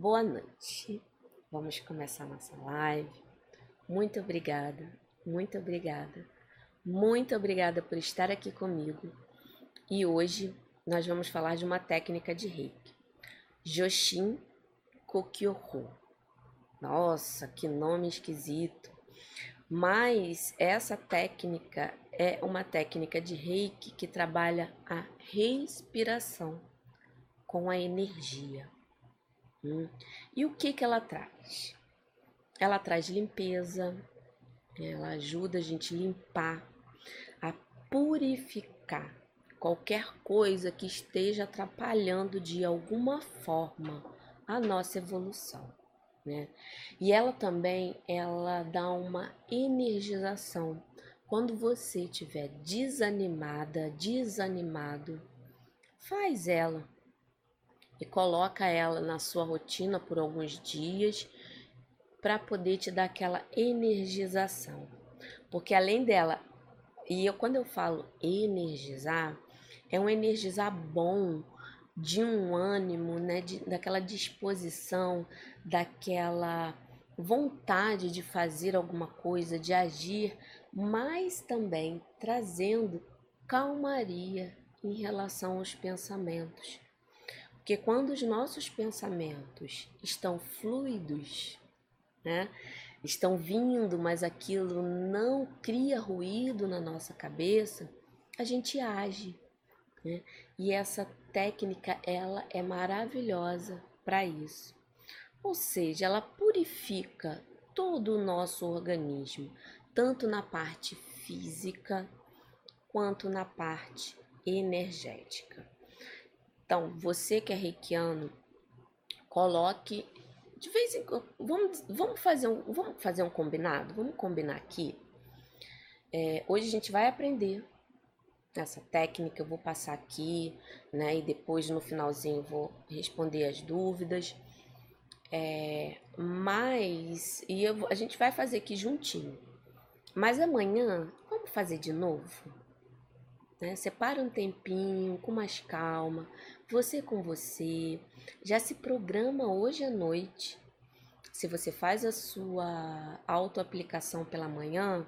Boa noite. Vamos começar nossa live. Muito obrigada, muito obrigada, muito obrigada por estar aqui comigo. E hoje nós vamos falar de uma técnica de reiki, Joshin Kokyoho. Nossa, que nome esquisito! Mas essa técnica é uma técnica de reiki que trabalha a respiração com a energia. Hum. E o que, que ela traz? Ela traz limpeza, ela ajuda a gente limpar, a purificar qualquer coisa que esteja atrapalhando de alguma forma a nossa evolução, né? E ela também ela dá uma energização. Quando você estiver desanimada, desanimado, faz ela e coloca ela na sua rotina por alguns dias para poder te dar aquela energização. Porque além dela, e eu quando eu falo energizar, é um energizar bom, de um ânimo, né, de, daquela disposição, daquela vontade de fazer alguma coisa, de agir, mas também trazendo calmaria em relação aos pensamentos. Porque quando os nossos pensamentos estão fluidos, né? Estão vindo, mas aquilo não cria ruído na nossa cabeça, a gente age. Né? E essa técnica ela é maravilhosa para isso. Ou seja, ela purifica todo o nosso organismo, tanto na parte física quanto na parte energética. Então, você que é reikiano, coloque de vez em quando, vamos, vamos, fazer um, vamos fazer um combinado? Vamos combinar aqui? É, hoje a gente vai aprender essa técnica, eu vou passar aqui, né? E depois no finalzinho vou responder as dúvidas. É, mas, e eu, a gente vai fazer aqui juntinho. Mas amanhã, vamos fazer de novo? Né? Separa um tempinho, com mais calma, você com você. Já se programa hoje à noite. Se você faz a sua autoaplicação pela manhã,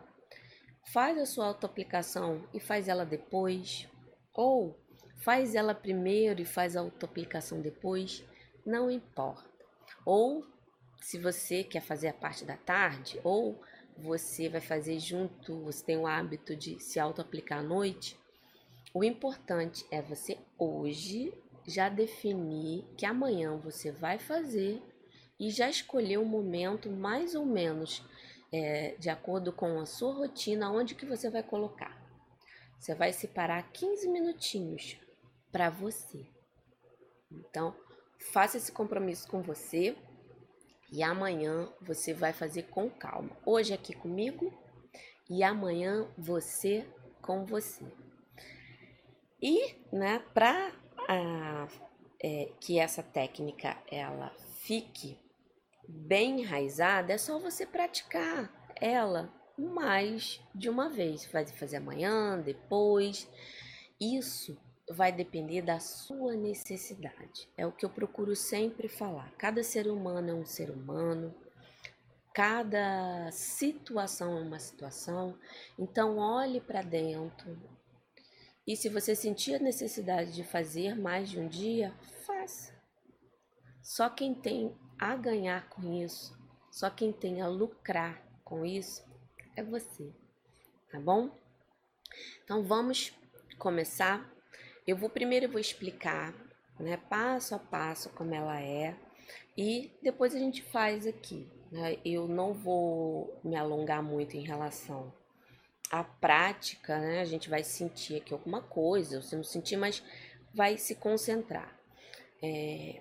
faz a sua autoaplicação e faz ela depois. Ou faz ela primeiro e faz a autoaplicação depois. Não importa. Ou se você quer fazer a parte da tarde, ou você vai fazer junto, você tem o hábito de se autoaplicar à noite, o importante é você hoje já definir que amanhã você vai fazer e já escolher o um momento mais ou menos é, de acordo com a sua rotina, onde que você vai colocar. Você vai separar 15 minutinhos para você. Então, faça esse compromisso com você e amanhã você vai fazer com calma. Hoje aqui comigo e amanhã você com você. E, né, para é, que essa técnica ela fique bem enraizada, é só você praticar ela mais de uma vez. Vai fazer amanhã, depois. Isso vai depender da sua necessidade. É o que eu procuro sempre falar. Cada ser humano é um ser humano. Cada situação é uma situação. Então olhe para dentro, e se você sentir a necessidade de fazer mais de um dia, faça. Só quem tem a ganhar com isso, só quem tem a lucrar com isso é você, tá bom? Então vamos começar. Eu vou primeiro eu vou explicar, né, passo a passo como ela é e depois a gente faz aqui. Né? Eu não vou me alongar muito em relação a prática, né, a gente vai sentir aqui alguma coisa, você não sentir, mas vai se concentrar é,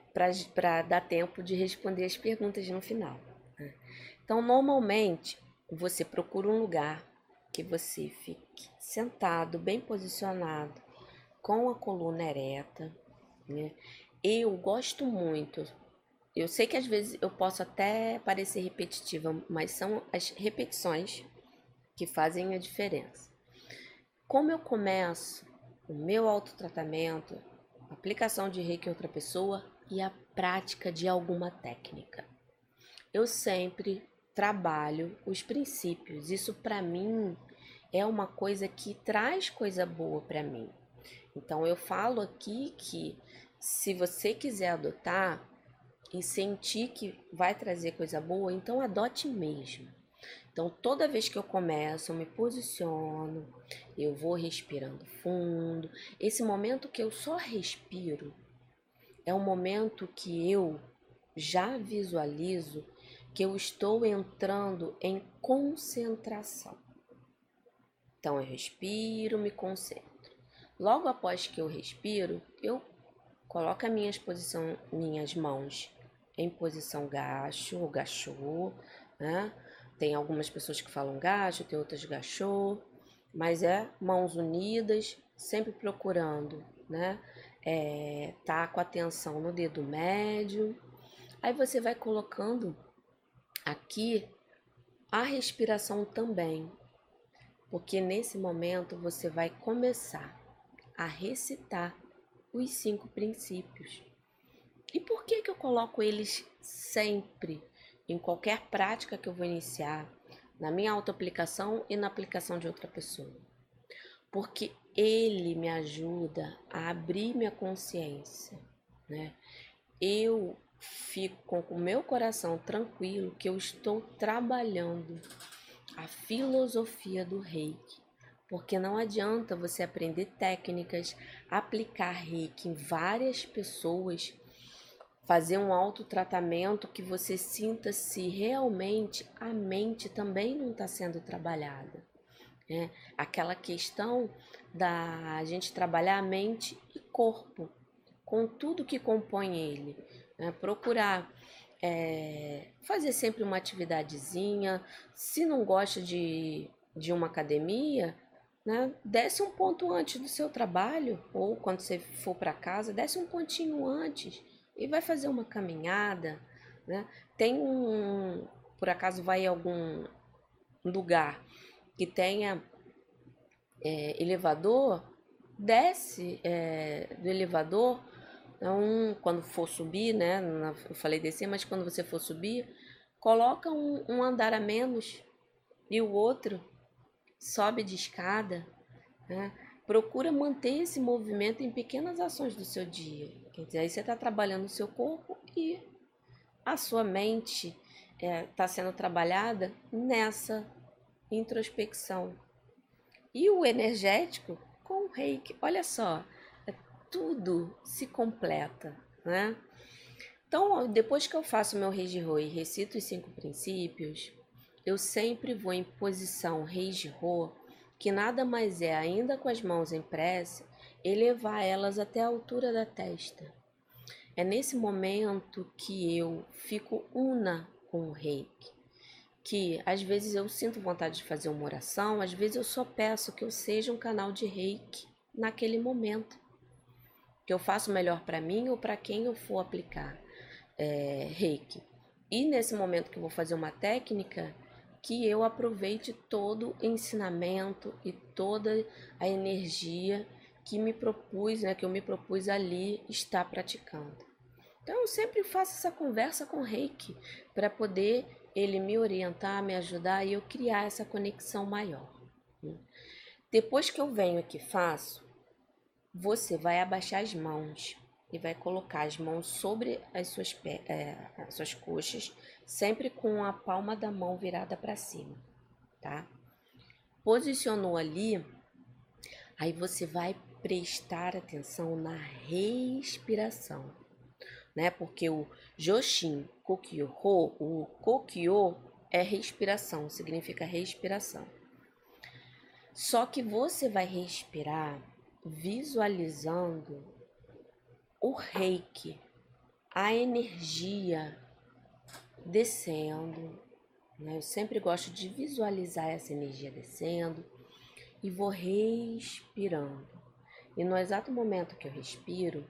para dar tempo de responder as perguntas no final. Né? Então, normalmente, você procura um lugar que você fique sentado, bem posicionado, com a coluna ereta. Né? Eu gosto muito. Eu sei que às vezes eu posso até parecer repetitiva, mas são as repetições que fazem a diferença. Como eu começo o meu autotratamento, aplicação de reiki em outra pessoa e a prática de alguma técnica. Eu sempre trabalho os princípios. Isso para mim é uma coisa que traz coisa boa para mim. Então eu falo aqui que se você quiser adotar e sentir que vai trazer coisa boa, então adote mesmo. Então toda vez que eu começo, eu me posiciono, eu vou respirando fundo. Esse momento que eu só respiro é um momento que eu já visualizo que eu estou entrando em concentração. Então eu respiro, me concentro. Logo após que eu respiro, eu coloco as minhas, posição, minhas mãos em posição gacho ou gachô, né? Tem algumas pessoas que falam gacho, tem outras gachô, mas é mãos unidas, sempre procurando, né? É, tá com atenção no dedo médio. Aí você vai colocando aqui a respiração também, porque nesse momento você vai começar a recitar os cinco princípios. E por que, que eu coloco eles sempre em qualquer prática que eu vou iniciar, na minha autoaplicação e na aplicação de outra pessoa? Porque ele me ajuda a abrir minha consciência, né? Eu fico com o meu coração tranquilo que eu estou trabalhando a filosofia do reiki. Porque não adianta você aprender técnicas, aplicar reiki em várias pessoas, fazer um autotratamento que você sinta se realmente a mente também não está sendo trabalhada. Né? Aquela questão da gente trabalhar a mente e corpo, com tudo que compõe ele. Né? Procurar é, fazer sempre uma atividadezinha. Se não gosta de, de uma academia, né, desce um ponto antes do seu trabalho, ou quando você for para casa, desce um pontinho antes e vai fazer uma caminhada. Né? Tem um, por acaso vai a algum lugar que tenha é, elevador, desce é, do elevador então, quando for subir, né? Eu falei descer, mas quando você for subir, coloca um, um andar a menos e o outro sobe de escada. Né? Procura manter esse movimento em pequenas ações do seu dia. Quer dizer, aí você está trabalhando o seu corpo e a sua mente está é, tá sendo trabalhada nessa introspecção. E o energético com o reiki. Olha só, tudo se completa, né? Então, depois que eu faço meu Rei de Rô e recito os cinco princípios, eu sempre vou em posição Rei de Rô, que nada mais é, ainda com as mãos em prece, elevar elas até a altura da testa. É nesse momento que eu fico una com o reiki. Que às vezes eu sinto vontade de fazer uma oração, às vezes eu só peço que eu seja um canal de reiki naquele momento que eu faço melhor para mim ou para quem eu for aplicar é, reiki. E nesse momento que eu vou fazer uma técnica, que eu aproveite todo o ensinamento e toda a energia que me propus, né, que eu me propus ali estar praticando. Então eu sempre faço essa conversa com o Reiki para poder ele me orientar, me ajudar e eu criar essa conexão maior. Né. Depois que eu venho aqui faço, você vai abaixar as mãos e vai colocar as mãos sobre as suas, é, as suas coxas, sempre com a palma da mão virada para cima, tá? Posicionou ali, aí você vai prestar atenção na respiração, né? Porque o Joshin Kokyo, o Kokyo é respiração, significa respiração. Só que você vai respirar visualizando o reiki, a energia descendo. Né? Eu sempre gosto de visualizar essa energia descendo e vou respirando. E no exato momento que eu respiro,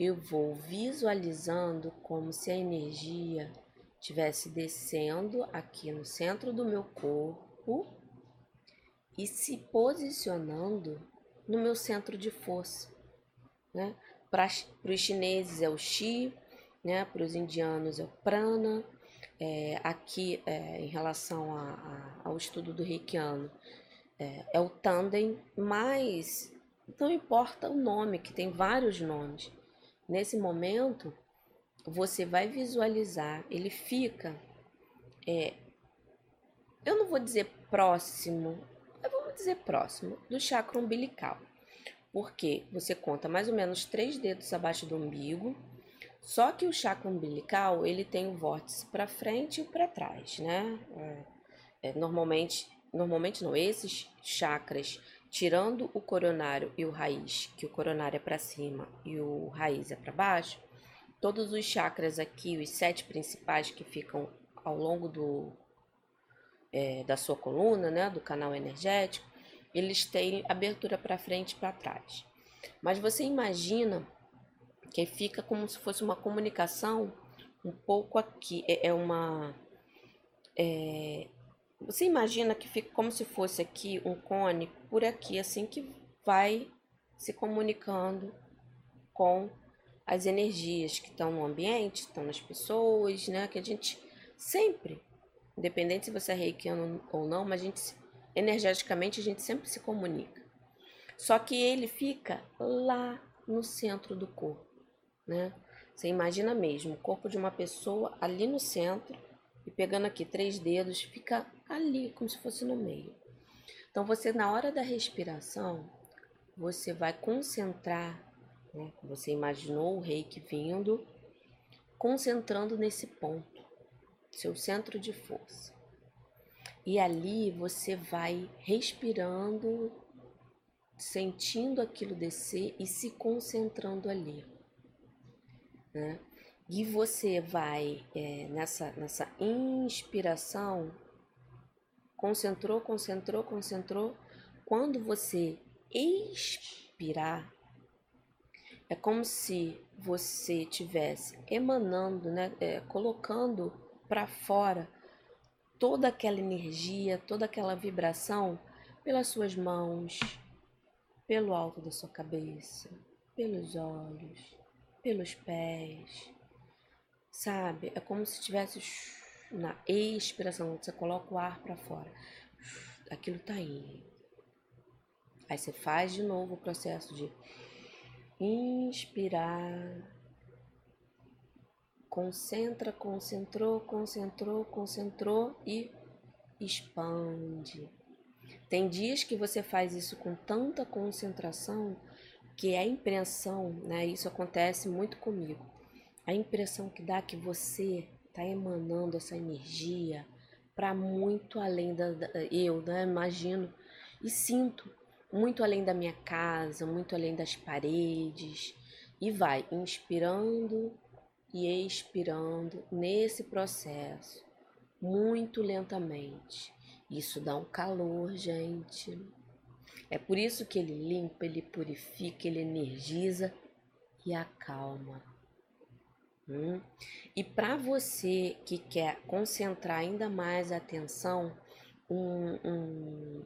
eu vou visualizando como se a energia estivesse descendo aqui no centro do meu corpo e se posicionando no meu centro de força. Né? Para os chineses é o Xi, né? Para os indianos é o prana. É, aqui, é, em relação a, a, ao estudo do reikiano, é, é o tandem, mas não importa o nome, que tem vários nomes. Nesse momento, você vai visualizar, ele fica, é, eu não vou dizer próximo, mas vamos dizer próximo do chakra umbilical, porque você conta mais ou menos três dedos abaixo do umbigo, só que o chakra umbilical ele tem o vórtice para frente e para trás, né? É, é, normalmente, normalmente não, esses chakras, tirando o coronário e o raiz, que o coronário é para cima e o raiz é para baixo, todos os chakras aqui, os sete principais que ficam ao longo do, é, da sua coluna, né, do canal energético, eles têm abertura para frente e para trás. Mas você imagina que fica como se fosse uma comunicação um pouco aqui, é, é uma. É, você imagina que fica como se fosse aqui um cone por aqui, assim que vai se comunicando com as energias que estão no ambiente, estão nas pessoas, né? Que a gente sempre, independente se você é reikiano ou não, mas a gente energeticamente a gente sempre se comunica. Só que ele fica lá no centro do corpo, né? Você imagina mesmo o corpo de uma pessoa ali no centro e pegando aqui três dedos, fica ali como se fosse no meio. Então você na hora da respiração, você vai concentrar né? Você imaginou o reiki vindo, concentrando nesse ponto, seu centro de força. E ali você vai respirando, sentindo aquilo descer e se concentrando ali. Né? E você vai é, nessa, nessa inspiração, concentrou, concentrou, concentrou. Quando você expirar, é como se você tivesse emanando, né, é, colocando para fora toda aquela energia, toda aquela vibração pelas suas mãos, pelo alto da sua cabeça, pelos olhos, pelos pés. Sabe? É como se tivesse na expiração, você coloca o ar para fora. Aquilo tá indo. Aí você faz de novo o processo de Inspirar. Concentra, concentrou, concentrou, concentrou e expande. Tem dias que você faz isso com tanta concentração que a impressão, né? Isso acontece muito comigo. A impressão que dá que você está emanando essa energia para muito além da, da, eu, né? Imagino e sinto muito além da minha casa, muito além das paredes, e vai inspirando e expirando nesse processo, muito lentamente. Isso dá um calor, gente. É por isso que ele limpa, ele purifica, ele energiza e acalma. Hum? E para você que quer concentrar ainda mais a atenção, um, um,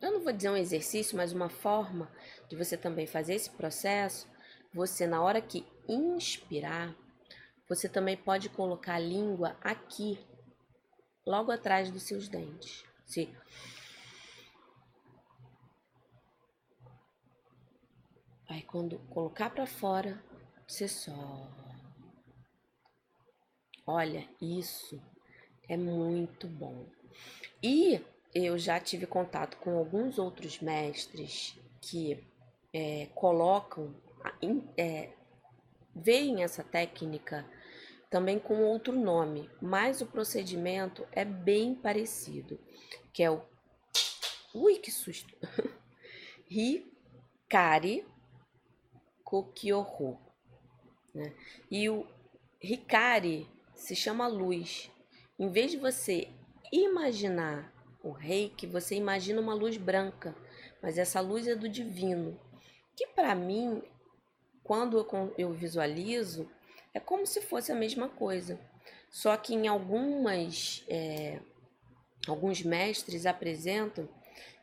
eu não vou dizer um exercício, mas uma forma de você também fazer esse processo, você na hora que inspirar, você também pode colocar a língua aqui, logo atrás dos seus dentes. Se Aí quando colocar para fora, você só. Olha, isso é muito bom. E eu já tive contato com alguns outros mestres que é, colocam, é, veem essa técnica também com outro nome, mas o procedimento é bem parecido, que é o ui que susto, Hikari Kokyoho, né? E o Hikari se chama luz. Em vez de você imaginar o reiki, você imagina uma luz branca, mas essa luz é do divino, que para mim, quando eu, eu visualizo, é como se fosse a mesma coisa. Só que em algumas, é, alguns mestres apresentam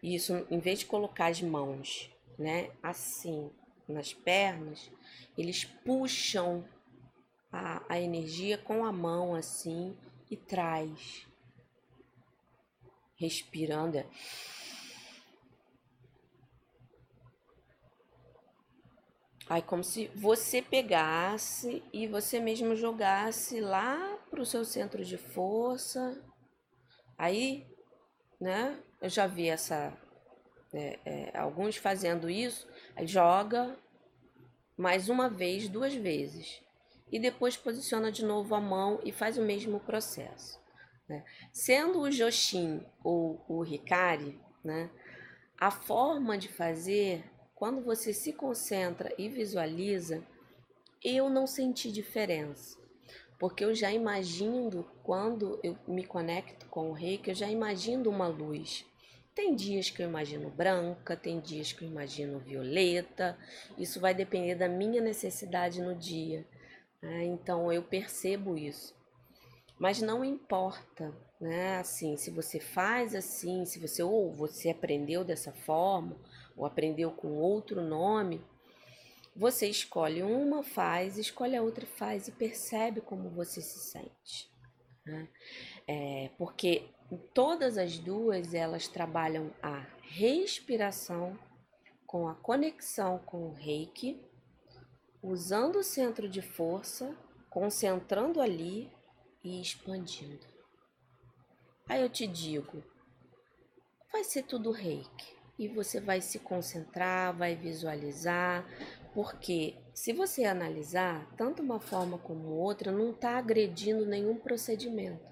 isso, em vez de colocar as mãos, né, assim, nas pernas, eles puxam a, a energia com a mão assim e traz. Respirando. É. Aí, como se você pegasse e você mesmo jogasse lá para o seu centro de força. Aí, né? Eu já vi essa. É, é, alguns fazendo isso. Aí joga mais uma vez, duas vezes. E depois posiciona de novo a mão e faz o mesmo processo. Né? Sendo o Joshin ou o Hikari, né? A forma de fazer quando você se concentra e visualiza, eu não senti diferença. Porque eu já imagino, quando eu me conecto com o reiki, eu já imagino uma luz. Tem dias que eu imagino branca, tem dias que eu imagino violeta. Isso vai depender da minha necessidade no dia. Né? Então eu percebo isso. Mas não importa, né? Assim, se você faz assim, se você ou você aprendeu dessa forma, ou aprendeu com outro nome, você escolhe uma, faz, escolhe a outra, faz e percebe como você se sente. Né? É, porque todas as duas elas trabalham a respiração com a conexão com o reiki, usando o centro de força, concentrando ali e expandindo. Aí eu te digo, vai ser tudo reiki e você vai se concentrar, vai visualizar, porque se você analisar, tanto uma forma como outra não está agredindo nenhum procedimento.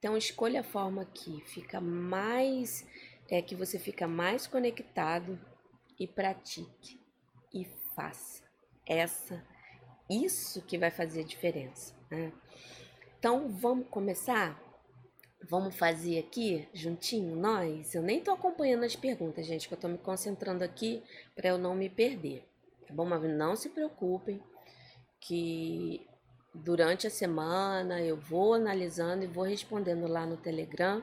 Então escolha a forma que fica mais, é que você fica mais conectado e pratique e faça essa, isso que vai fazer a diferença. Né? Então vamos começar? Vamos fazer aqui juntinho nós? Eu nem tô acompanhando as perguntas, gente, que eu tô me concentrando aqui para eu não me perder. Tá bom? Mas não se preocupem que durante a semana eu vou analisando e vou respondendo lá no Telegram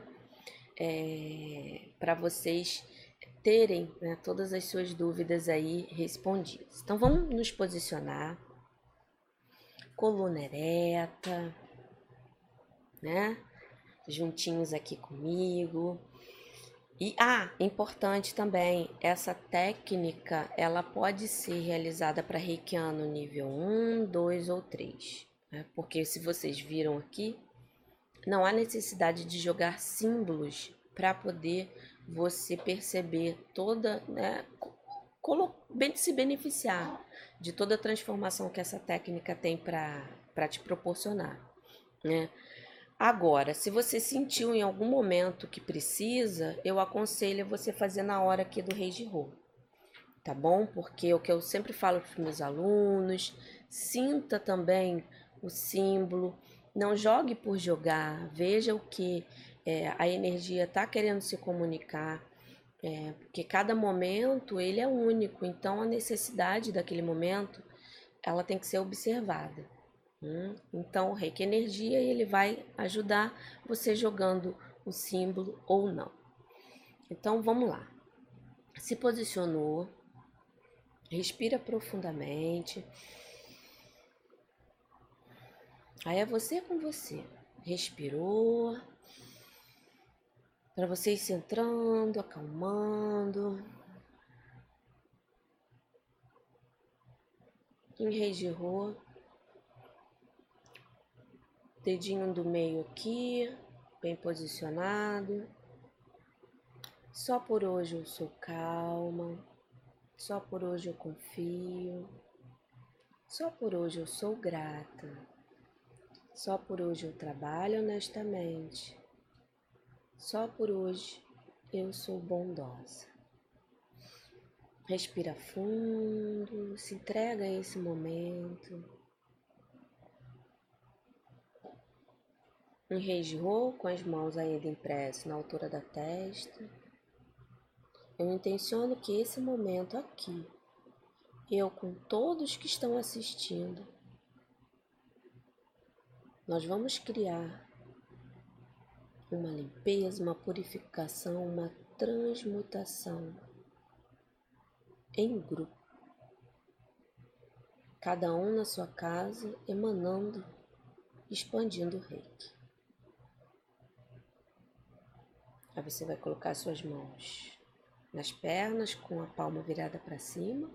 é, para vocês terem né, todas as suas dúvidas aí respondidas. Então vamos nos posicionar, coluna ereta, né? juntinhos aqui comigo. E ah, importante também, essa técnica ela pode ser realizada para reikiano nível 1, 2 ou 3. Né? Porque se vocês viram aqui, não há necessidade de jogar símbolos para poder você perceber toda, né, se beneficiar de toda a transformação que essa técnica tem para te proporcionar. Né? Agora, se você sentiu em algum momento que precisa, eu aconselho você fazer na hora aqui do Rei de Rô, tá bom? Porque o que eu sempre falo para os meus alunos, sinta também o símbolo, não jogue por jogar, veja o que é, a energia está querendo se comunicar, é, porque cada momento ele é único, então a necessidade daquele momento ela tem que ser observada. Hum? Então, o reiki energia ele vai ajudar você jogando o símbolo ou não. Então, vamos lá. Se posicionou, respira profundamente. Aí é você com você. Respirou. Para você ir centrando, acalmando. Enregirou dedinho do meio aqui, bem posicionado. Só por hoje eu sou calma, só por hoje eu confio, só por hoje eu sou grata, só por hoje eu trabalho honestamente, só por hoje eu sou bondosa. Respira fundo, se entrega a esse momento. Enregiou com as mãos ainda impressas na altura da testa. Eu intenciono que esse momento aqui, eu com todos que estão assistindo, nós vamos criar uma limpeza, uma purificação, uma transmutação em grupo. cada um na sua casa, emanando, expandindo o reiki. Aí você vai colocar suas mãos nas pernas com a palma virada para cima.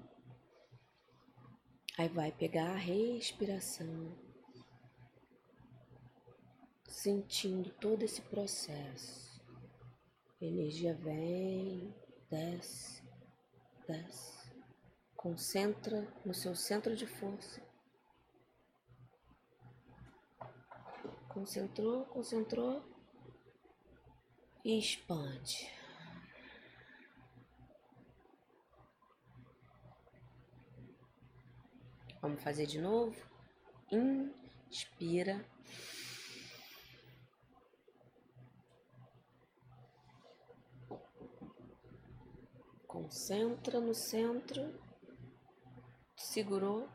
Aí vai pegar a respiração, sentindo todo esse processo. Energia vem, desce, desce. Concentra no seu centro de força. Concentrou, concentrou e expande. Vamos fazer de novo? Inspira. Concentra no centro, segurou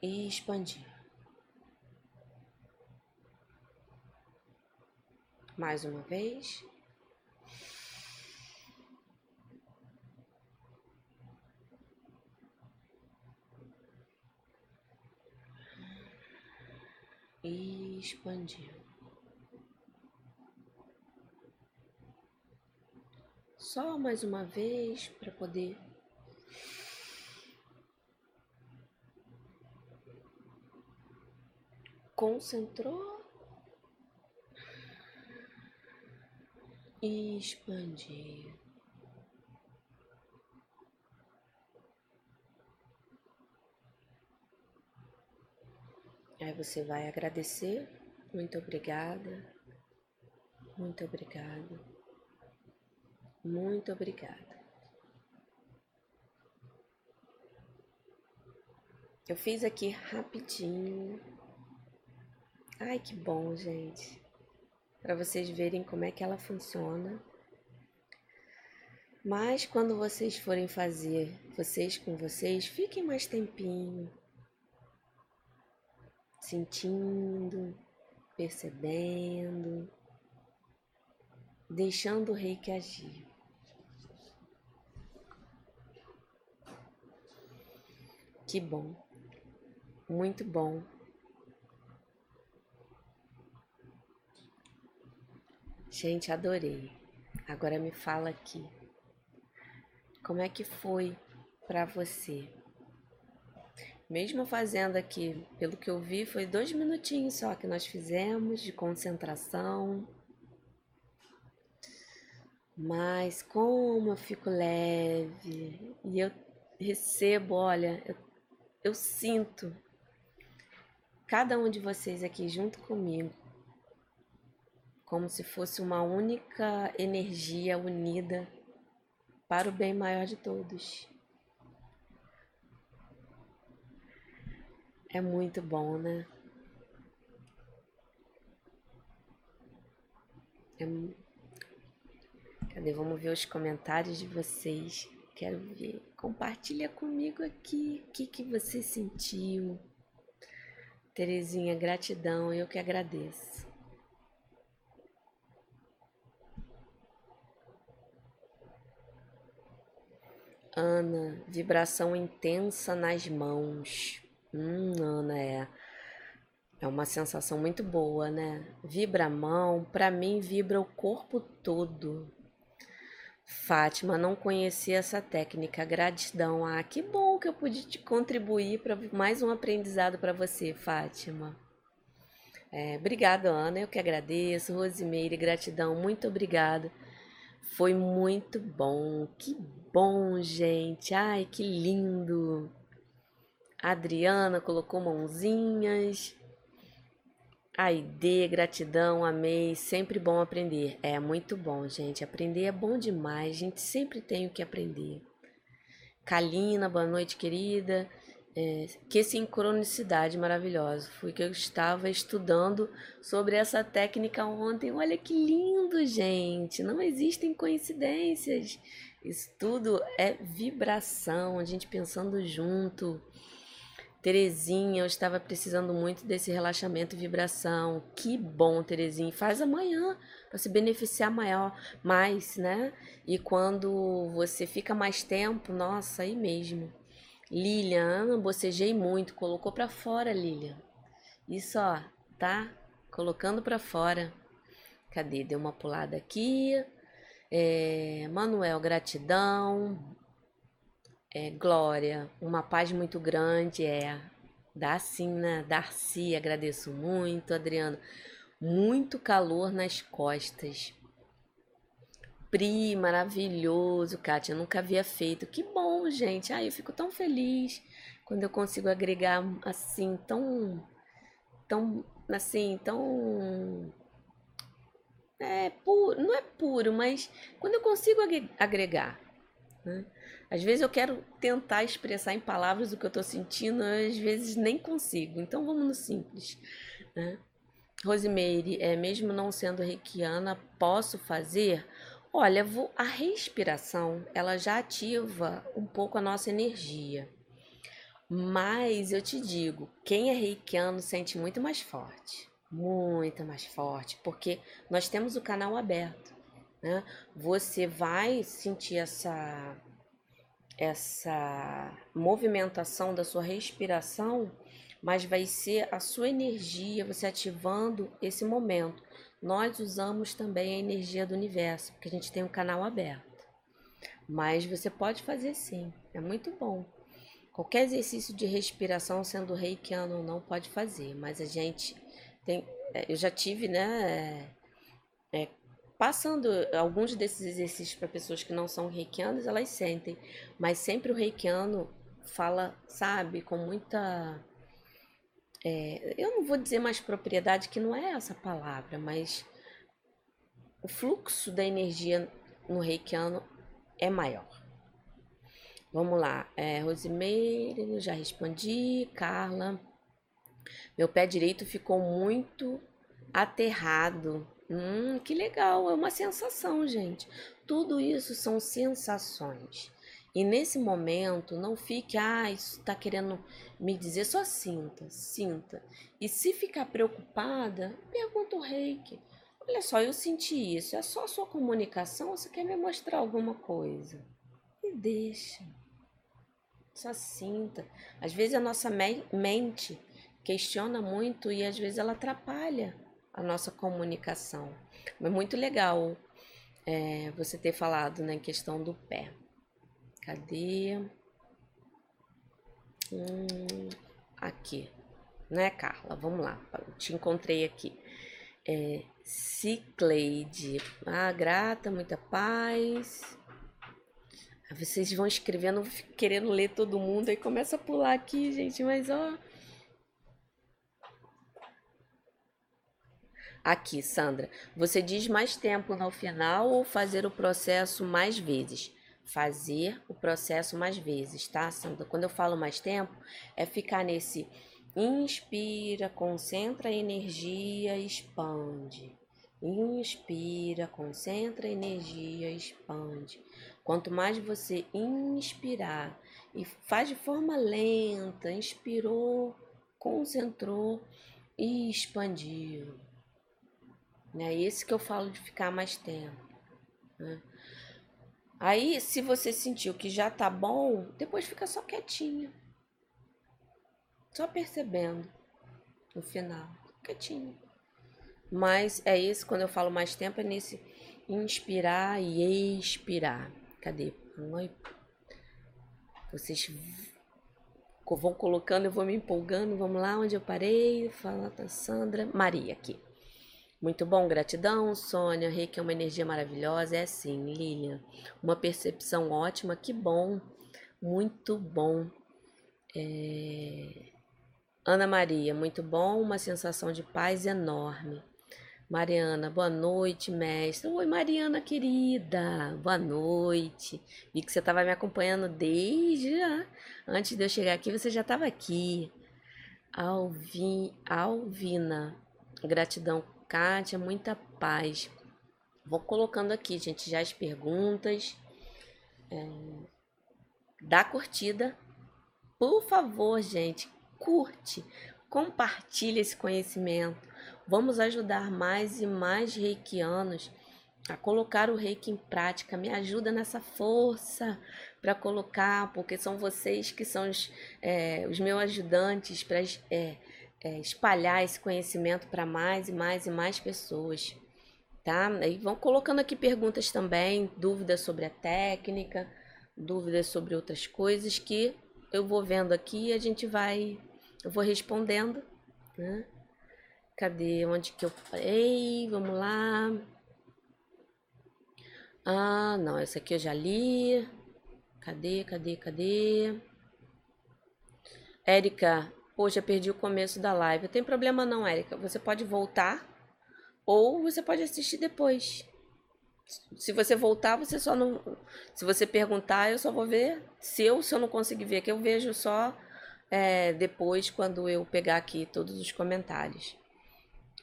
e expandir. Mais uma vez. E expandiu. Só mais uma vez para poder concentrou e expandir. Aí você vai agradecer. Muito obrigada. Muito obrigada. Muito obrigada. Eu fiz aqui rapidinho. Ai, que bom, gente para vocês verem como é que ela funciona. Mas quando vocês forem fazer vocês com vocês, fiquem mais tempinho, sentindo, percebendo, deixando o reiki agir. Que bom, muito bom. Gente, adorei. Agora me fala aqui. Como é que foi para você? Mesmo fazendo aqui, pelo que eu vi, foi dois minutinhos só que nós fizemos de concentração. Mas como eu fico leve e eu recebo, olha, eu, eu sinto cada um de vocês aqui junto comigo como se fosse uma única energia unida para o bem maior de todos. É muito bom, né? É... Cadê? Vamos ver os comentários de vocês. Quero ver. Compartilha comigo aqui o que, que você sentiu. Terezinha, gratidão, eu que agradeço. Ana, vibração intensa nas mãos. Hum, Ana, é. É uma sensação muito boa, né? Vibra a mão, para mim vibra o corpo todo. Fátima, não conhecia essa técnica. Gratidão. Ah, que bom que eu pude te contribuir para mais um aprendizado para você, Fátima. É, obrigada, Ana. Eu que agradeço. Rosimeire, gratidão. Muito obrigada. Foi muito bom. Que bom, gente. Ai, que lindo. A Adriana colocou mãozinhas. Aide, gratidão, amei. Sempre bom aprender. É muito bom, gente. Aprender é bom demais. A gente sempre tem o que aprender. Kalina, boa noite, querida. É, que sincronicidade maravilhosa. Foi que eu estava estudando sobre essa técnica ontem. Olha que lindo, gente. Não existem coincidências. Isso tudo é vibração, a gente pensando junto. Terezinha, eu estava precisando muito desse relaxamento e vibração. Que bom, Terezinha. Faz amanhã para se beneficiar maior, mais, né? E quando você fica mais tempo, nossa, aí mesmo Lilian, bocejei muito, colocou para fora, Lilian. Isso, ó, tá colocando para fora. Cadê? Deu uma pulada aqui. É, Manuel, gratidão. É, Glória, uma paz muito grande. É, Dacina, né? Darcy, agradeço muito. Adriano, muito calor nas costas. Pri, maravilhoso, Kátia, nunca havia feito. Que bom, gente. Ai, eu fico tão feliz quando eu consigo agregar assim, tão. tão. assim, tão. É puro, não é puro, mas quando eu consigo agregar. Né? Às vezes eu quero tentar expressar em palavras o que eu estou sentindo, às vezes nem consigo. Então vamos no simples. Né? Rosimeire, é, mesmo não sendo reikiana, posso fazer? Olha, a respiração, ela já ativa um pouco a nossa energia. Mas eu te digo, quem é reikiano sente muito mais forte, muito mais forte, porque nós temos o canal aberto, né? Você vai sentir essa essa movimentação da sua respiração, mas vai ser a sua energia, você ativando esse momento nós usamos também a energia do universo, porque a gente tem um canal aberto. Mas você pode fazer sim, é muito bom. Qualquer exercício de respiração, sendo reikiano ou não, pode fazer, mas a gente tem. É, eu já tive, né? É, é, passando alguns desses exercícios para pessoas que não são reikianas, elas sentem, mas sempre o reikiano fala, sabe, com muita é, eu não vou dizer mais propriedade, que não é essa palavra, mas o fluxo da energia no reikiano é maior. Vamos lá, é, Rosimeire, já respondi, Carla. Meu pé direito ficou muito aterrado. Hum, que legal, é uma sensação, gente. Tudo isso são sensações. E nesse momento, não fique, ah, isso está querendo me dizer, só sinta, sinta. E se ficar preocupada, pergunta o reiki. Olha só, eu senti isso, é só sua comunicação ou você quer me mostrar alguma coisa? E deixa. Só sinta. Às vezes a nossa mente questiona muito e às vezes ela atrapalha a nossa comunicação. Mas muito legal é, você ter falado na né, questão do pé. Cadê? Hum, aqui, né, Carla? Vamos lá, te encontrei aqui. É, Cicleide, ah, grata, muita paz. Vocês vão escrevendo, querendo ler todo mundo, aí começa a pular aqui, gente, mas ó. Aqui, Sandra, você diz mais tempo no final ou fazer o processo mais vezes? Fazer o processo mais vezes, tá, Sandra? Quando eu falo mais tempo, é ficar nesse inspira, concentra energia, expande. Inspira, concentra energia, expande. Quanto mais você inspirar e faz de forma lenta, inspirou, concentrou e expandiu. É esse que eu falo de ficar mais tempo. Né? Aí, se você sentiu que já tá bom, depois fica só quietinho. Só percebendo no final. Quietinho. Mas é isso, quando eu falo mais tempo, é nesse inspirar e expirar. Cadê? Vocês vão colocando, eu vou me empolgando. Vamos lá, onde eu parei? Fala da Sandra. Maria aqui. Muito bom, gratidão, Sônia. Reiki é uma energia maravilhosa. É sim, Lilian. Uma percepção ótima. Que bom. Muito bom. É... Ana Maria, muito bom. Uma sensação de paz enorme. Mariana, boa noite, mestre. Oi, Mariana querida, boa noite. Vi que você estava me acompanhando desde já. Antes de eu chegar aqui, você já estava aqui. Alvin, Alvina, gratidão Kátia, muita paz. Vou colocando aqui, gente, já as perguntas. É, dá curtida. Por favor, gente, curte, compartilhe esse conhecimento. Vamos ajudar mais e mais reikianos a colocar o reiki em prática. Me ajuda nessa força para colocar, porque são vocês que são os, é, os meus ajudantes para é, é, espalhar esse conhecimento para mais e mais e mais pessoas, tá? E vão colocando aqui perguntas também, dúvidas sobre a técnica, dúvidas sobre outras coisas que eu vou vendo aqui e a gente vai, eu vou respondendo, né? Cadê? Onde que eu parei? Vamos lá. Ah, não, essa aqui eu já li. Cadê, cadê, cadê? Érica, Poxa, perdi o começo da live. Tem problema não, Érica. Você pode voltar ou você pode assistir depois. Se você voltar, você só não. Se você perguntar, eu só vou ver. Se eu, se eu não conseguir ver, que eu vejo só é, depois, quando eu pegar aqui todos os comentários.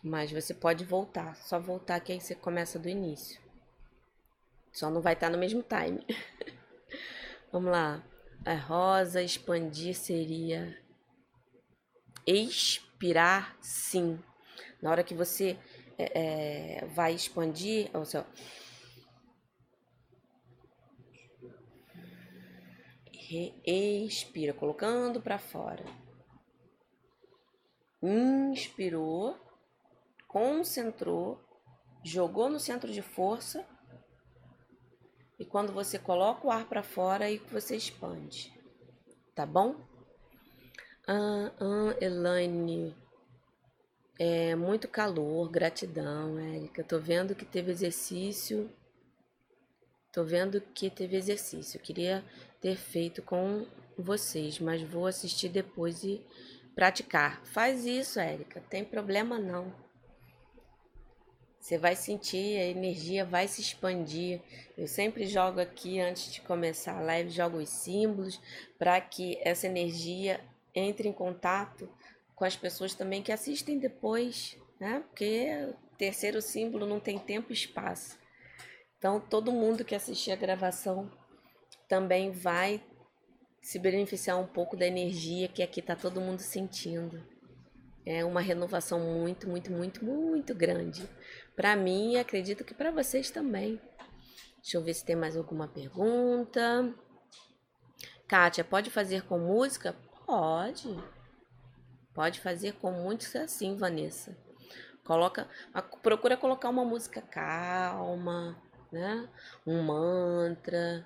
Mas você pode voltar. Só voltar que aí você começa do início. Só não vai estar no mesmo time. Vamos lá. A rosa expandir seria expirar sim. Na hora que você é, é vai expandir, ou seja, expira, colocando para fora. Inspirou, concentrou, jogou no centro de força. E quando você coloca o ar para fora, aí você expande. Tá bom? Ah, ah, Elaine. É muito calor, gratidão, Érica. Tô vendo que teve exercício. Tô vendo que teve exercício. Queria ter feito com vocês, mas vou assistir depois e praticar. Faz isso, Érica. Tem problema não. Você vai sentir, a energia vai se expandir. Eu sempre jogo aqui antes de começar a live, jogo os símbolos para que essa energia entre em contato com as pessoas também que assistem depois, né? Porque terceiro símbolo não tem tempo e espaço. Então, todo mundo que assistir a gravação também vai se beneficiar um pouco da energia que aqui está todo mundo sentindo. É uma renovação muito, muito, muito, muito grande. Para mim acredito que para vocês também. Deixa eu ver se tem mais alguma pergunta. Kátia, pode fazer com música? Pode. Pode fazer com muitos assim, Vanessa. Coloca, procura colocar uma música calma, né? Um mantra,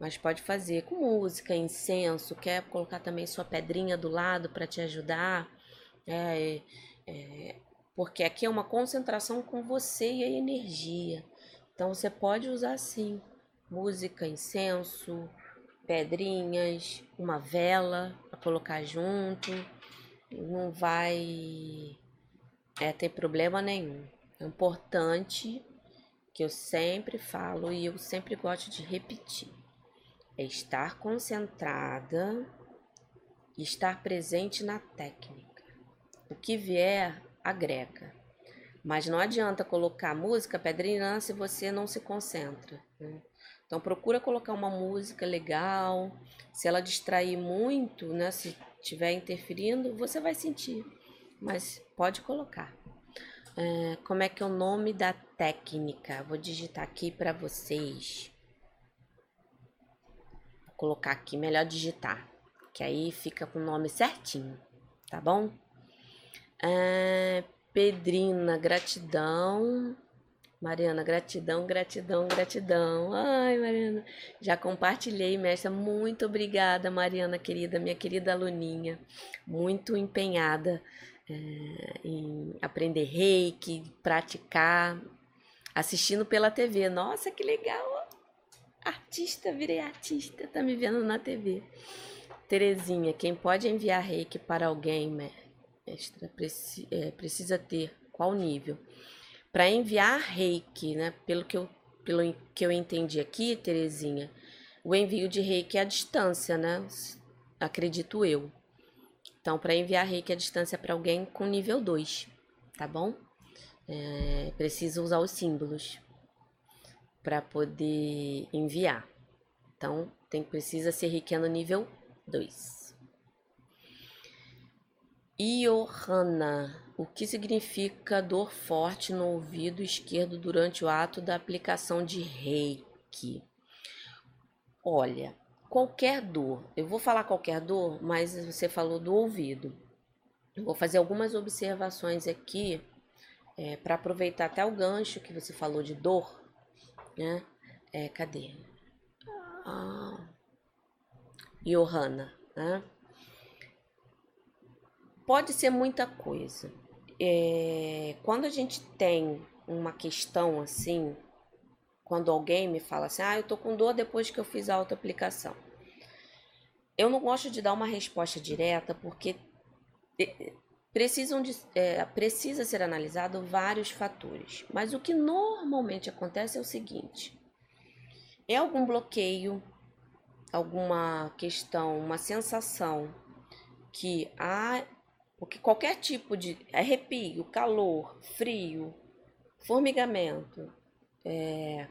mas pode fazer com música, incenso, quer colocar também sua pedrinha do lado para te ajudar. É, é, porque aqui é uma concentração com você e a energia. Então você pode usar sim música, incenso, pedrinhas, uma vela colocar junto. Não vai é, ter problema nenhum. É importante que eu sempre falo e eu sempre gosto de repetir. É estar concentrada e estar presente na técnica. O que vier, agrega. Mas não adianta colocar música, pedrinha, se você não se concentra. Né? Então procura colocar uma música legal. Se ela distrair muito, né, se estiver interferindo, você vai sentir. Mas pode colocar. É, como é que é o nome da técnica? Vou digitar aqui para vocês. Vou colocar aqui, melhor digitar, que aí fica com o nome certinho, tá bom? É, Pedrina, gratidão. Mariana, gratidão, gratidão, gratidão. Ai, Mariana, já compartilhei, mestra. Muito obrigada, Mariana, querida, minha querida aluninha. Muito empenhada é, em aprender reiki, praticar, assistindo pela TV. Nossa, que legal! Artista, virei artista, tá me vendo na TV. Terezinha, quem pode enviar reiki para alguém, mestra, é, precisa ter qual nível? Para enviar reiki, né? Pelo que eu, pelo que eu entendi aqui, Terezinha, o envio de reiki é à distância, né? Acredito eu. Então, para enviar reiki à distância para alguém com nível 2, tá bom? É, precisa usar os símbolos para poder enviar. Então, tem precisa ser reikiano nível 2. Iohana o que significa dor forte no ouvido esquerdo durante o ato da aplicação de reiki? Olha, qualquer dor. Eu vou falar qualquer dor, mas você falou do ouvido. Eu vou fazer algumas observações aqui é, para aproveitar até o gancho que você falou de dor, né? É, cadê? Ah, Johanna, né? Pode ser muita coisa. É, quando a gente tem uma questão assim, quando alguém me fala assim, ah, eu tô com dor depois que eu fiz a autoaplicação. Eu não gosto de dar uma resposta direta porque é, precisam de, é, precisa ser analisado vários fatores. Mas o que normalmente acontece é o seguinte: é algum bloqueio, alguma questão, uma sensação que há porque qualquer tipo de arrepio, calor, frio, formigamento, é,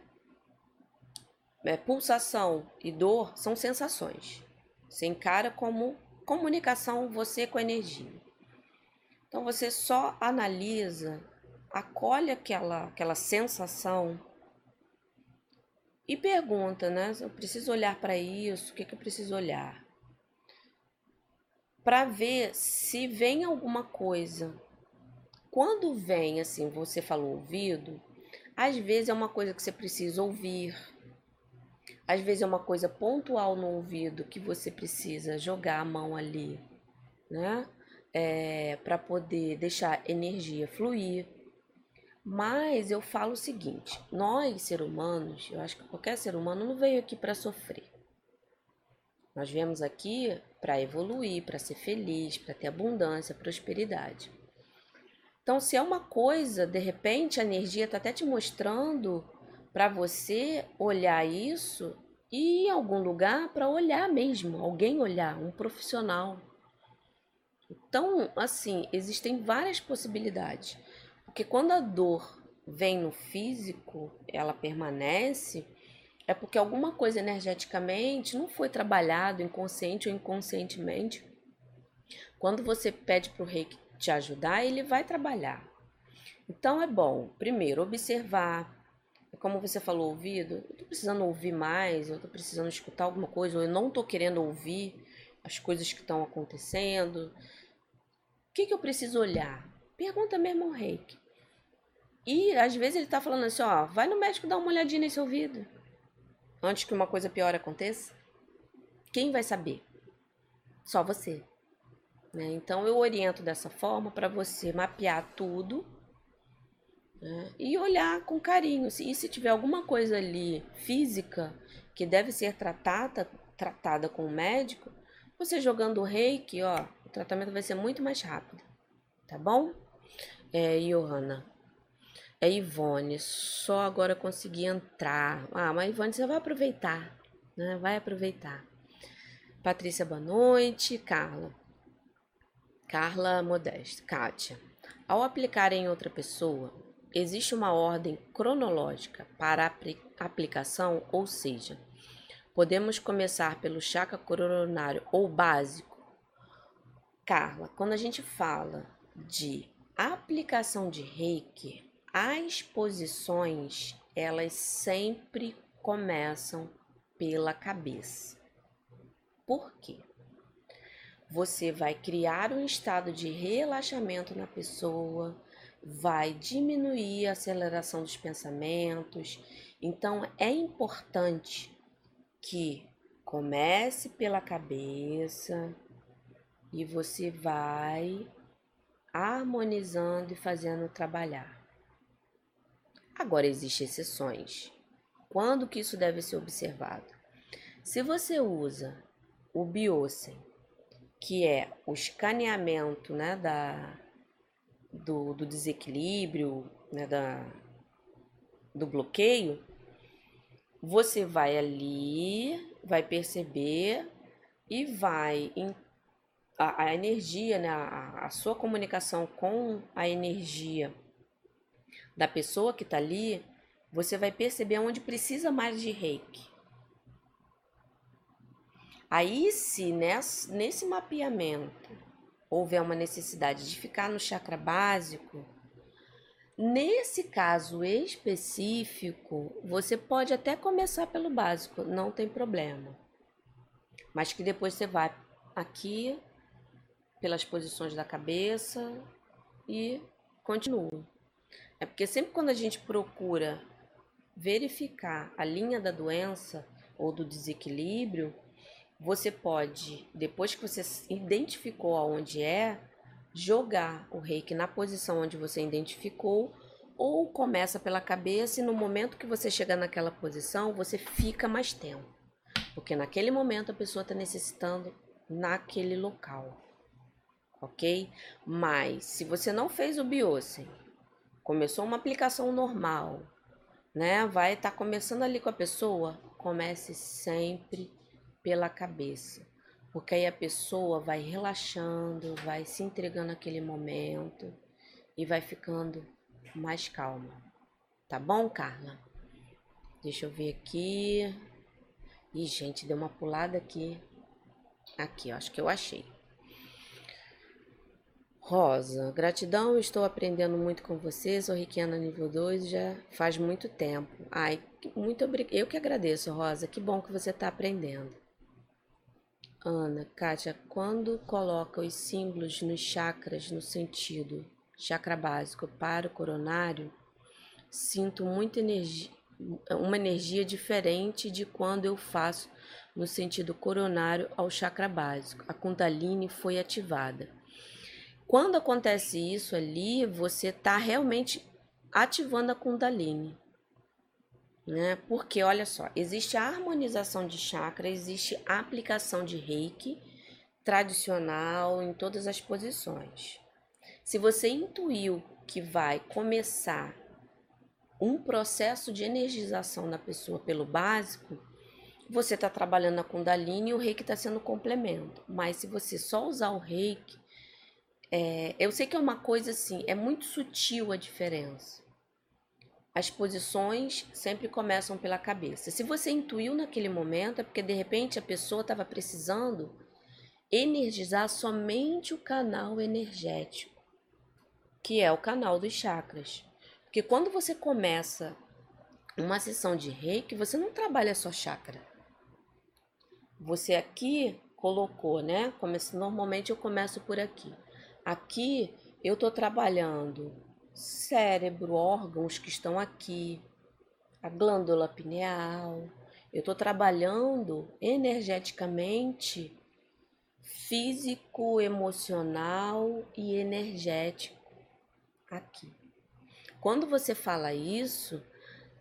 é, pulsação e dor são sensações. Você encara como comunicação você com a energia. Então você só analisa, acolhe aquela, aquela sensação e pergunta, né? Eu preciso olhar para isso, o que, que eu preciso olhar? Para ver se vem alguma coisa. Quando vem, assim, você falou ouvido, às vezes é uma coisa que você precisa ouvir, às vezes é uma coisa pontual no ouvido que você precisa jogar a mão ali, né? É, para poder deixar energia fluir. Mas eu falo o seguinte: nós, seres humanos, eu acho que qualquer ser humano não veio aqui para sofrer. Nós viemos aqui para evoluir, para ser feliz, para ter abundância, prosperidade. Então, se é uma coisa, de repente a energia está até te mostrando para você olhar isso e ir em algum lugar para olhar mesmo, alguém olhar, um profissional. Então, assim, existem várias possibilidades. Porque quando a dor vem no físico, ela permanece, é porque alguma coisa energeticamente não foi trabalhado inconsciente ou inconscientemente. Quando você pede para o rei te ajudar, ele vai trabalhar. Então é bom, primeiro, observar como você falou, ouvido, eu tô precisando ouvir mais, eu tô precisando escutar alguma coisa, ou eu não tô querendo ouvir as coisas que estão acontecendo. O que, que eu preciso olhar? Pergunta mesmo ao reiki. E às vezes ele tá falando assim, ó, vai no médico dar uma olhadinha nesse ouvido. Antes que uma coisa pior aconteça. Quem vai saber? Só você. Né? Então eu oriento dessa forma para você mapear tudo né? E olhar com carinho. E se tiver alguma coisa ali física que deve ser tratada, tratada com o médico, você jogando o reiki, ó, o tratamento vai ser muito mais rápido. Tá bom? É, Johanna. É Ivone, só agora consegui entrar. Ah, mas Ivone, você vai aproveitar, né? Vai aproveitar. Patrícia, boa noite. Carla. Carla Modesta. Kátia. Ao aplicar em outra pessoa, existe uma ordem cronológica para aplicação, ou seja, podemos começar pelo chakra coronário ou básico. Carla, quando a gente fala de aplicação de reiki, as posições elas sempre começam pela cabeça. Por quê? Você vai criar um estado de relaxamento na pessoa, vai diminuir a aceleração dos pensamentos. Então é importante que comece pela cabeça e você vai harmonizando e fazendo trabalhar. Agora existem exceções. Quando que isso deve ser observado? Se você usa o Biosen, que é o escaneamento né, da, do, do desequilíbrio, né, da, do bloqueio, você vai ali, vai perceber e vai a, a, energia, né, a, a sua comunicação com a energia da pessoa que está ali, você vai perceber onde precisa mais de reiki. Aí, se nesse, nesse mapeamento houver uma necessidade de ficar no chakra básico, nesse caso específico, você pode até começar pelo básico, não tem problema. mas que depois você vai aqui pelas posições da cabeça e continua. É porque sempre quando a gente procura verificar a linha da doença ou do desequilíbrio, você pode, depois que você identificou aonde é, jogar o reiki na posição onde você identificou ou começa pela cabeça e no momento que você chegar naquela posição, você fica mais tempo. Porque naquele momento a pessoa está necessitando naquele local. Ok? Mas se você não fez o Biosen, começou uma aplicação normal, né? Vai estar tá começando ali com a pessoa, comece sempre pela cabeça. Porque aí a pessoa vai relaxando, vai se entregando naquele momento e vai ficando mais calma. Tá bom, Carla? Deixa eu ver aqui. Ih, gente, deu uma pulada aqui. Aqui, ó, acho que eu achei. Rosa, gratidão, estou aprendendo muito com você, sou Riquiana nível 2 já faz muito tempo. Ai, muito obrigada. Eu que agradeço, Rosa, que bom que você está aprendendo. Ana, Kátia, quando coloca os símbolos nos chakras no sentido chakra básico para o coronário, sinto muita energia, uma energia diferente de quando eu faço no sentido coronário ao chakra básico. A Kundalini foi ativada. Quando acontece isso ali, você está realmente ativando a Kundalini né? Porque olha só, existe a harmonização de chakra, existe a aplicação de reiki tradicional em todas as posições. Se você intuiu que vai começar um processo de energização na pessoa pelo básico, você está trabalhando a Kundalini e o reiki está sendo complemento. Mas se você só usar o reiki, é, eu sei que é uma coisa assim, é muito sutil a diferença. As posições sempre começam pela cabeça. Se você intuiu naquele momento, é porque de repente a pessoa estava precisando energizar somente o canal energético, que é o canal dos chakras. Porque quando você começa uma sessão de reiki, você não trabalha só chakra. Você aqui colocou, né? Normalmente eu começo por aqui. Aqui eu estou trabalhando cérebro, órgãos que estão aqui, a glândula pineal. Eu estou trabalhando energeticamente, físico, emocional e energético aqui. Quando você fala isso,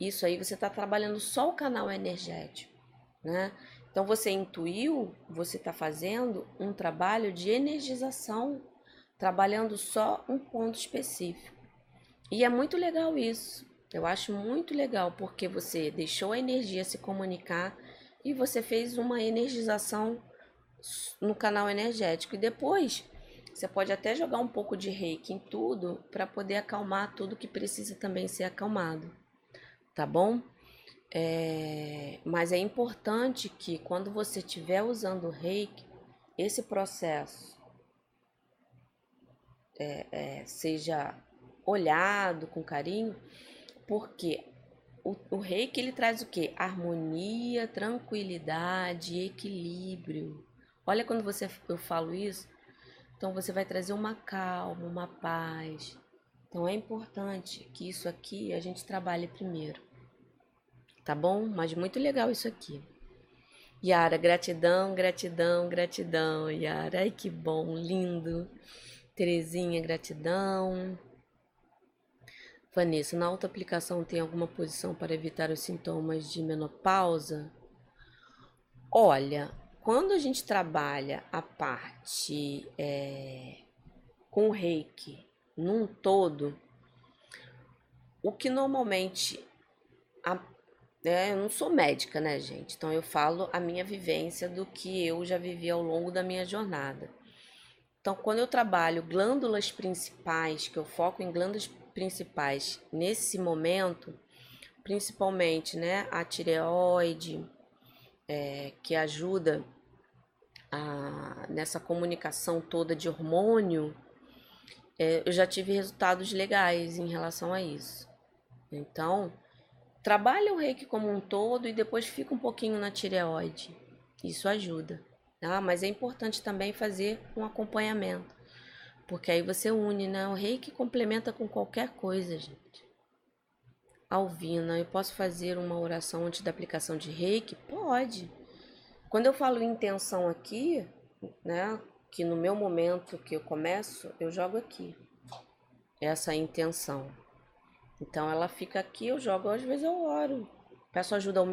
isso aí você está trabalhando só o canal energético, né? Então você intuiu, você está fazendo um trabalho de energização, trabalhando só um ponto específico. E é muito legal isso. Eu acho muito legal porque você deixou a energia se comunicar e você fez uma energização no canal energético. E depois você pode até jogar um pouco de reiki em tudo para poder acalmar tudo que precisa também ser acalmado. Tá bom? É... Mas é importante que quando você estiver usando o reiki, esse processo é, é, seja olhado com carinho, porque o, o reiki ele traz o que? Harmonia, tranquilidade, equilíbrio. Olha quando você eu falo isso, então você vai trazer uma calma, uma paz. Então é importante que isso aqui a gente trabalhe primeiro. Tá bom? Mas muito legal isso aqui. Yara, gratidão, gratidão, gratidão, Yara. Ai que bom, lindo. Terezinha, gratidão. Vanessa, na autoaplicação tem alguma posição para evitar os sintomas de menopausa? Olha, quando a gente trabalha a parte é, com o reiki num todo, o que normalmente. A, é, eu não sou médica, né, gente? Então eu falo a minha vivência do que eu já vivi ao longo da minha jornada. Então, quando eu trabalho glândulas principais, que eu foco em glândulas principais nesse momento, principalmente né, a tireoide, é, que ajuda a, nessa comunicação toda de hormônio, é, eu já tive resultados legais em relação a isso. Então, trabalha o reiki como um todo e depois fica um pouquinho na tireoide. Isso ajuda, Tá? Mas é importante também fazer um acompanhamento. Porque aí você une, né? O reiki complementa com qualquer coisa, gente. Alvina, eu posso fazer uma oração antes da aplicação de reiki? Pode. Quando eu falo intenção aqui, né? Que no meu momento que eu começo, eu jogo aqui. Essa intenção. Então ela fica aqui, eu jogo, às vezes eu oro. Peço ajuda ao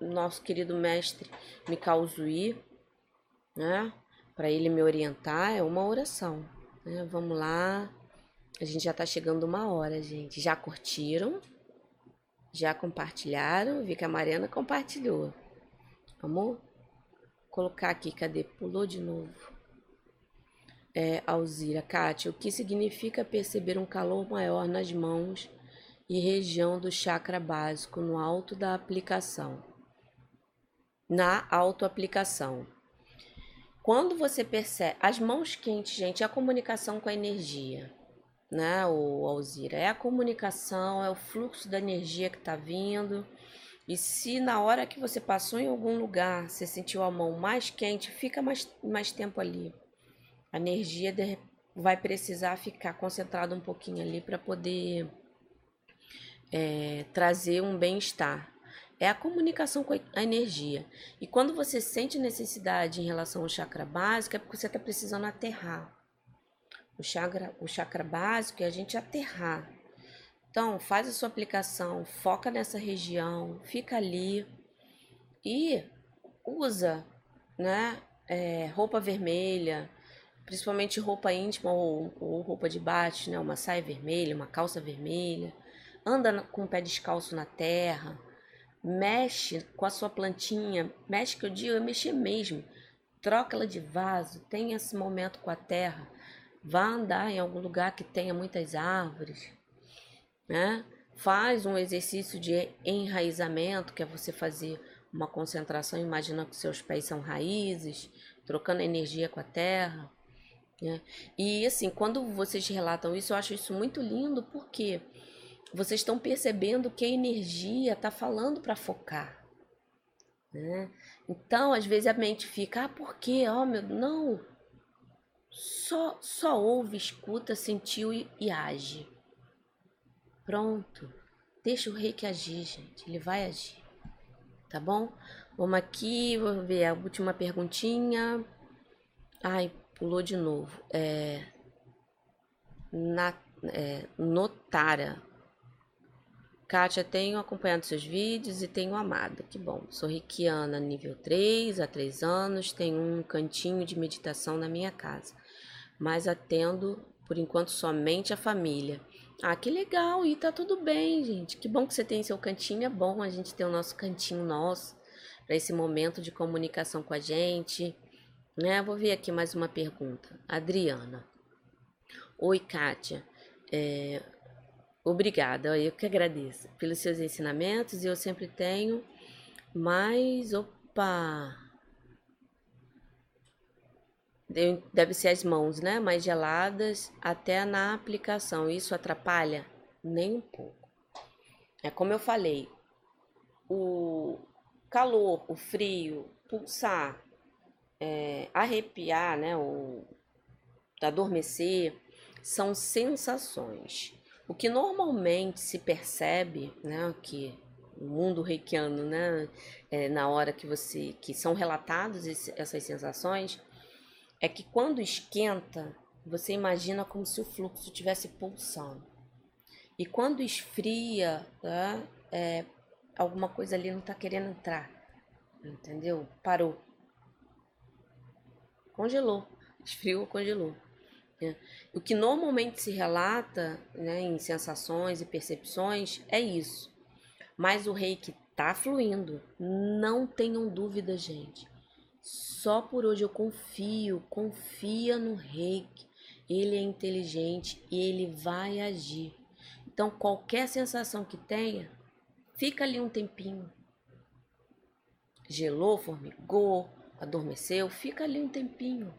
nosso querido mestre Mikao Zui, né? Para ele me orientar, é uma oração. Né? Vamos lá. A gente já tá chegando uma hora, gente. Já curtiram? Já compartilharam? Vi que a Mariana compartilhou. Vamos colocar aqui, cadê? Pulou de novo. É, Alzira, Kátia, o que significa perceber um calor maior nas mãos e região do chakra básico no alto da aplicação? Na autoaplicação. Quando você percebe as mãos quentes, gente, é a comunicação com a energia, né, o Alzira? É a comunicação, é o fluxo da energia que está vindo. E se na hora que você passou em algum lugar, você sentiu a mão mais quente, fica mais, mais tempo ali. A energia vai precisar ficar concentrada um pouquinho ali para poder é, trazer um bem-estar é a comunicação com a energia. E quando você sente necessidade em relação ao chakra básico, é porque você está precisando aterrar. O chakra, o chakra básico é a gente aterrar. Então, faz a sua aplicação, foca nessa região, fica ali e usa, né? É, roupa vermelha, principalmente roupa íntima ou, ou roupa de baixo, né? Uma saia vermelha, uma calça vermelha. Anda com o pé descalço na terra mexe com a sua plantinha, mexe que eu digo é mexer mesmo. Troca ela de vaso, tenha esse momento com a terra. Vá andar em algum lugar que tenha muitas árvores, né? Faz um exercício de enraizamento, que é você fazer uma concentração, imagina que seus pés são raízes, trocando energia com a terra. Né? E assim, quando vocês relatam isso, eu acho isso muito lindo, porque quê? Vocês estão percebendo que a energia está falando para focar. Né? Então, às vezes a mente fica, ah, por quê? Oh, meu, não. Só, só ouve, escuta, sentiu e, e age. Pronto. Deixa o rei que agir, gente. Ele vai agir. Tá bom? Vamos aqui, vou ver a última perguntinha. Ai, pulou de novo. É, na, é, Notara. Kátia, tenho acompanhado seus vídeos e tenho amado. Que bom. Sou reikiana nível 3, há 3 anos. Tenho um cantinho de meditação na minha casa. Mas atendo, por enquanto, somente a família. Ah, que legal. E tá tudo bem, gente. Que bom que você tem seu cantinho. É bom a gente ter o nosso cantinho nosso. Para esse momento de comunicação com a gente. Né? Vou ver aqui mais uma pergunta. Adriana. Oi, Kátia. É, Obrigada, eu que agradeço pelos seus ensinamentos e eu sempre tenho mais. Opa! Deve ser as mãos, né? Mais geladas até na aplicação. Isso atrapalha? Nem um pouco. É como eu falei, o calor, o frio, pulsar, é, arrepiar, né? O adormecer, são sensações. O que normalmente se percebe, né, que mundo reikiano, né, é, na hora que você, que são relatadas essas sensações, é que quando esquenta, você imagina como se o fluxo estivesse pulsando. E quando esfria, né, é, alguma coisa ali não está querendo entrar, entendeu? Parou. Congelou. Esfriou, congelou. Né? O que normalmente se relata né, em sensações e percepções é isso. Mas o reiki está fluindo. Não tenham dúvida, gente. Só por hoje eu confio, confia no reiki. Ele é inteligente e ele vai agir. Então, qualquer sensação que tenha, fica ali um tempinho. Gelou, formigou, adormeceu, fica ali um tempinho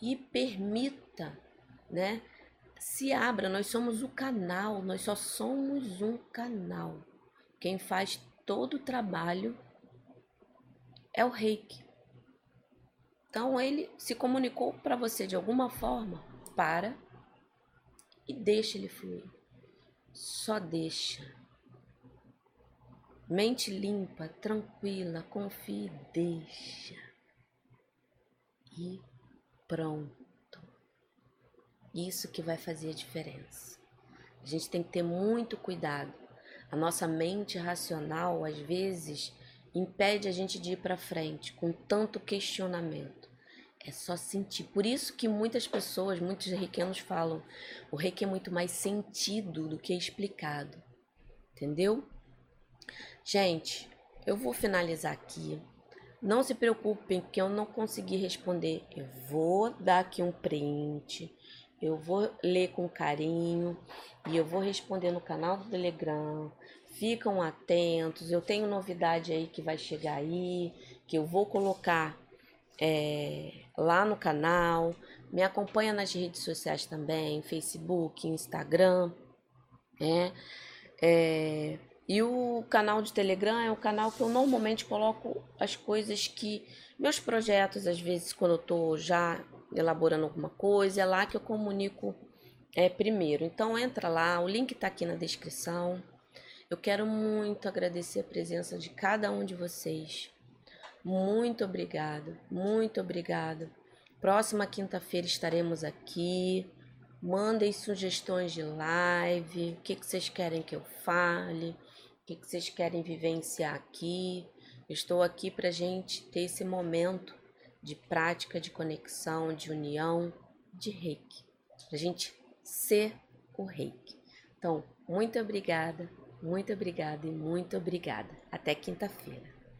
e permita, né? Se abra, nós somos o canal, nós só somos um canal. Quem faz todo o trabalho é o reiki. Então ele se comunicou para você de alguma forma, para e deixa ele fluir. Só deixa. Mente limpa, tranquila, confie, deixa. E pronto. Isso que vai fazer a diferença. A gente tem que ter muito cuidado. A nossa mente racional, às vezes, impede a gente de ir para frente com tanto questionamento. É só sentir. Por isso que muitas pessoas, muitos reikianos falam, o reiki é muito mais sentido do que explicado. Entendeu? Gente, eu vou finalizar aqui. Não se preocupem que eu não consegui responder. Eu vou dar aqui um print. Eu vou ler com carinho e eu vou responder no canal do Telegram. Ficam atentos. Eu tenho novidade aí que vai chegar aí, que eu vou colocar é, lá no canal. Me acompanha nas redes sociais também, Facebook, Instagram, né? É, e o canal de Telegram é o canal que eu normalmente coloco as coisas que meus projetos, às vezes quando eu tô já elaborando alguma coisa, é lá que eu comunico é, primeiro. Então entra lá, o link tá aqui na descrição. Eu quero muito agradecer a presença de cada um de vocês. Muito obrigada, muito obrigada. Próxima quinta-feira estaremos aqui. Mandem sugestões de live, o que, que vocês querem que eu fale, o que, vocês querem vivenciar aqui. estou aqui para gente ter esse momento de prática, de conexão, de união, de reiki. Para gente ser o reiki. Então, muito obrigada, muito obrigada e muito obrigada. Até quinta-feira.